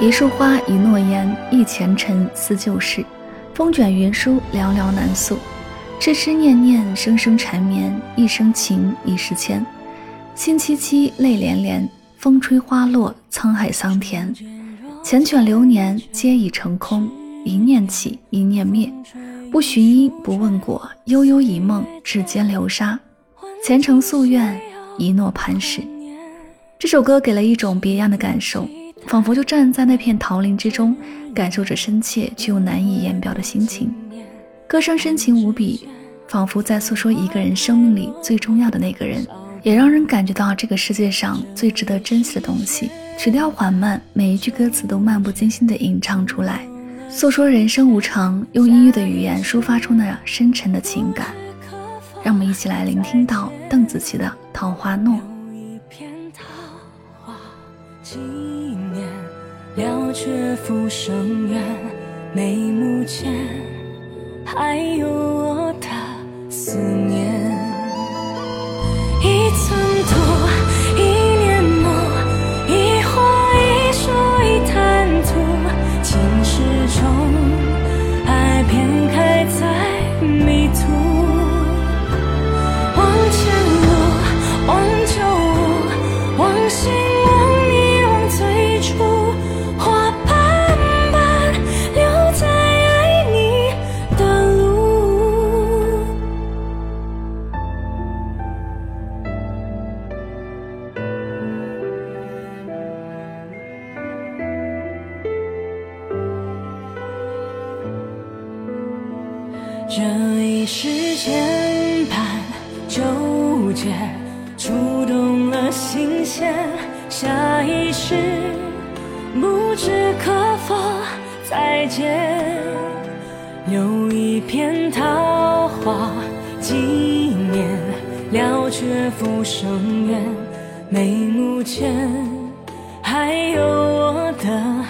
一束花，一诺言，一前尘，思旧事。风卷云舒，寥寥难诉。痴痴念念，声声缠绵。一生情，一世牵。心凄凄，泪涟涟。风吹花落，沧海桑田。缱绻流年，皆已成空。一念起，一念灭。不寻因，不问果。悠悠一梦，指尖流沙。前程夙愿，一诺磐石。这首歌给了一种别样的感受。仿佛就站在那片桃林之中，感受着深切却又难以言表的心情。歌声深情无比，仿佛在诉说一个人生命里最重要的那个人，也让人感觉到这个世界上最值得珍惜的东西。曲调缓慢，每一句歌词都漫不经心地吟唱出来，诉说人生无常，用音乐的语言抒发出那深沉的情感。让我们一起来聆听到邓紫棋的《桃花诺》。了却浮生缘，眉目间还有我的思念。这一世牵绊纠结，触动了心弦。下一世不知可否再见，留一片桃花纪念，了却浮生缘。眉目间还有我的